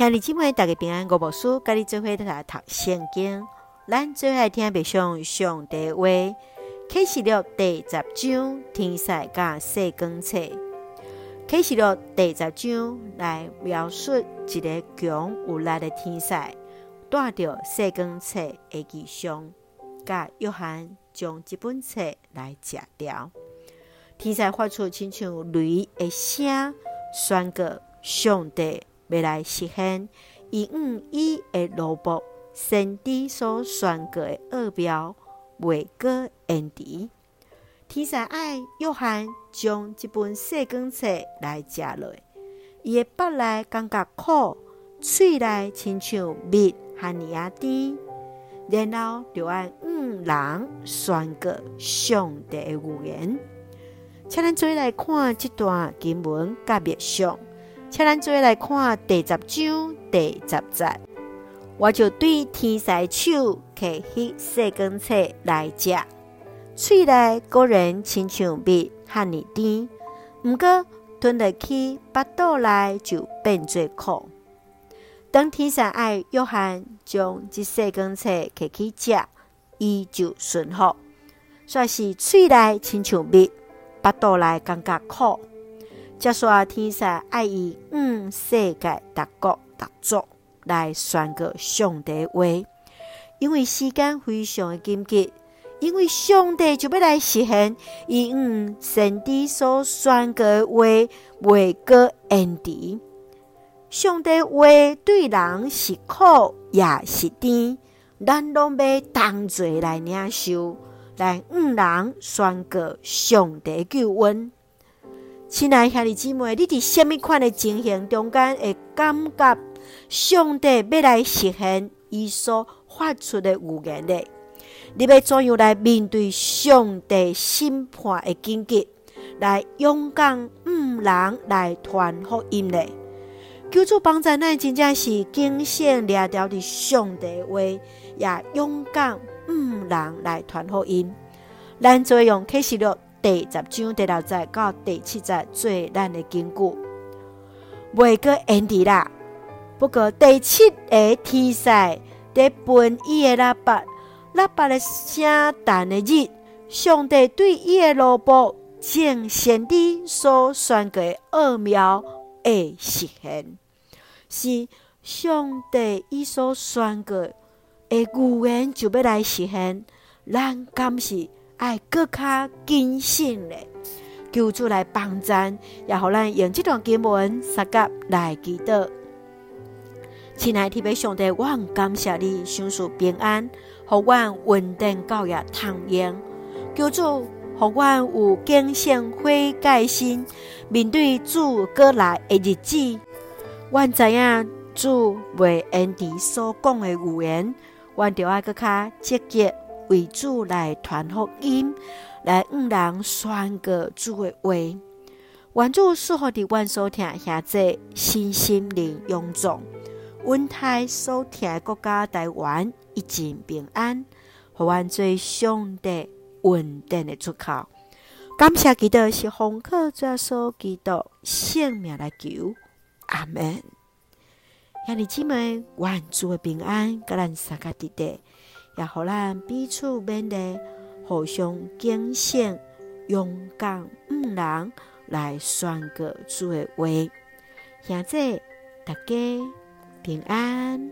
兄弟姊妹，大家平安。我无输，甲你做伙来读圣经。咱最爱听别上上帝话。启示录第十章天使甲细光册。启示录第十章来描述一个强有力的天使，带着细光册的异象，甲约翰将这本册来吃掉。天使发出亲像雷的声，宣告上帝。未来实现，以五一的萝卜先知所宣告的奥妙，未过言辞。天使爱约翰将这本细光册来食落，伊的腹内感觉苦，喙内亲像蜜和椰甜，然后就按五人宣告上帝的预言。请咱做来看这段经文甲别上。请咱做来看第十章第十节，我就对天使手摕起细光册来食，喙内果然亲像蜜和蜜甜，毋过吞落去腹肚内就变做苦。当天使爱约翰将这细光册搁起食，伊就顺服，煞是喙内亲像蜜，腹肚内感觉苦。接说天使爱以五世界各国各族来宣告上帝话，因为时间非常的紧急，因为上帝就要来实现以五先知所宣告的话未过言辞。上帝话对人是苦也是甜，咱拢要同齐来领受，来五人宣告上帝救恩。亲爱兄弟姊妹，你伫什么款的情形中间会感觉上帝要来实现伊所发出的预言呢？你要怎样来面对上帝审判的紧急，来勇敢毋人来传福音呢？求主帮助咱，真正是警醒抓牢的上帝话，也勇敢毋人来传福音。咱做用启示录。第十章第六节到第七节做咱的根据，未过言辞啦。不过第七个天使在分伊的喇叭，喇叭的声弹的日，上帝对伊的罗卜正先知所宣告的奥妙会实现，是上帝伊所宣告的预言就要来实现，咱敢是。爱搁较谨慎嘞，求主来帮咱，也互咱用这段经文三甲来祈祷。亲爱的天父上帝，我很感谢你，享受平安，互我稳定教育通用。求主，互我有警醒悔改心，面对主过来的日子，我知影主未因地所讲的语言，我着爱搁较积极。为主来传福音，来五人宣告主的话。愿主赐福的阮所听下这身心灵勇壮，阮台所听的国家台湾一尽平安，互阮做上帝稳定的出口。感谢基督是奉靠主耶稣基督性命来求，阿门。兄弟姊妹，愿主的平安，甲咱三个弟弟。也互咱彼此勉励，互相警醒，勇敢毋人来宣告主的话。现在大家平安。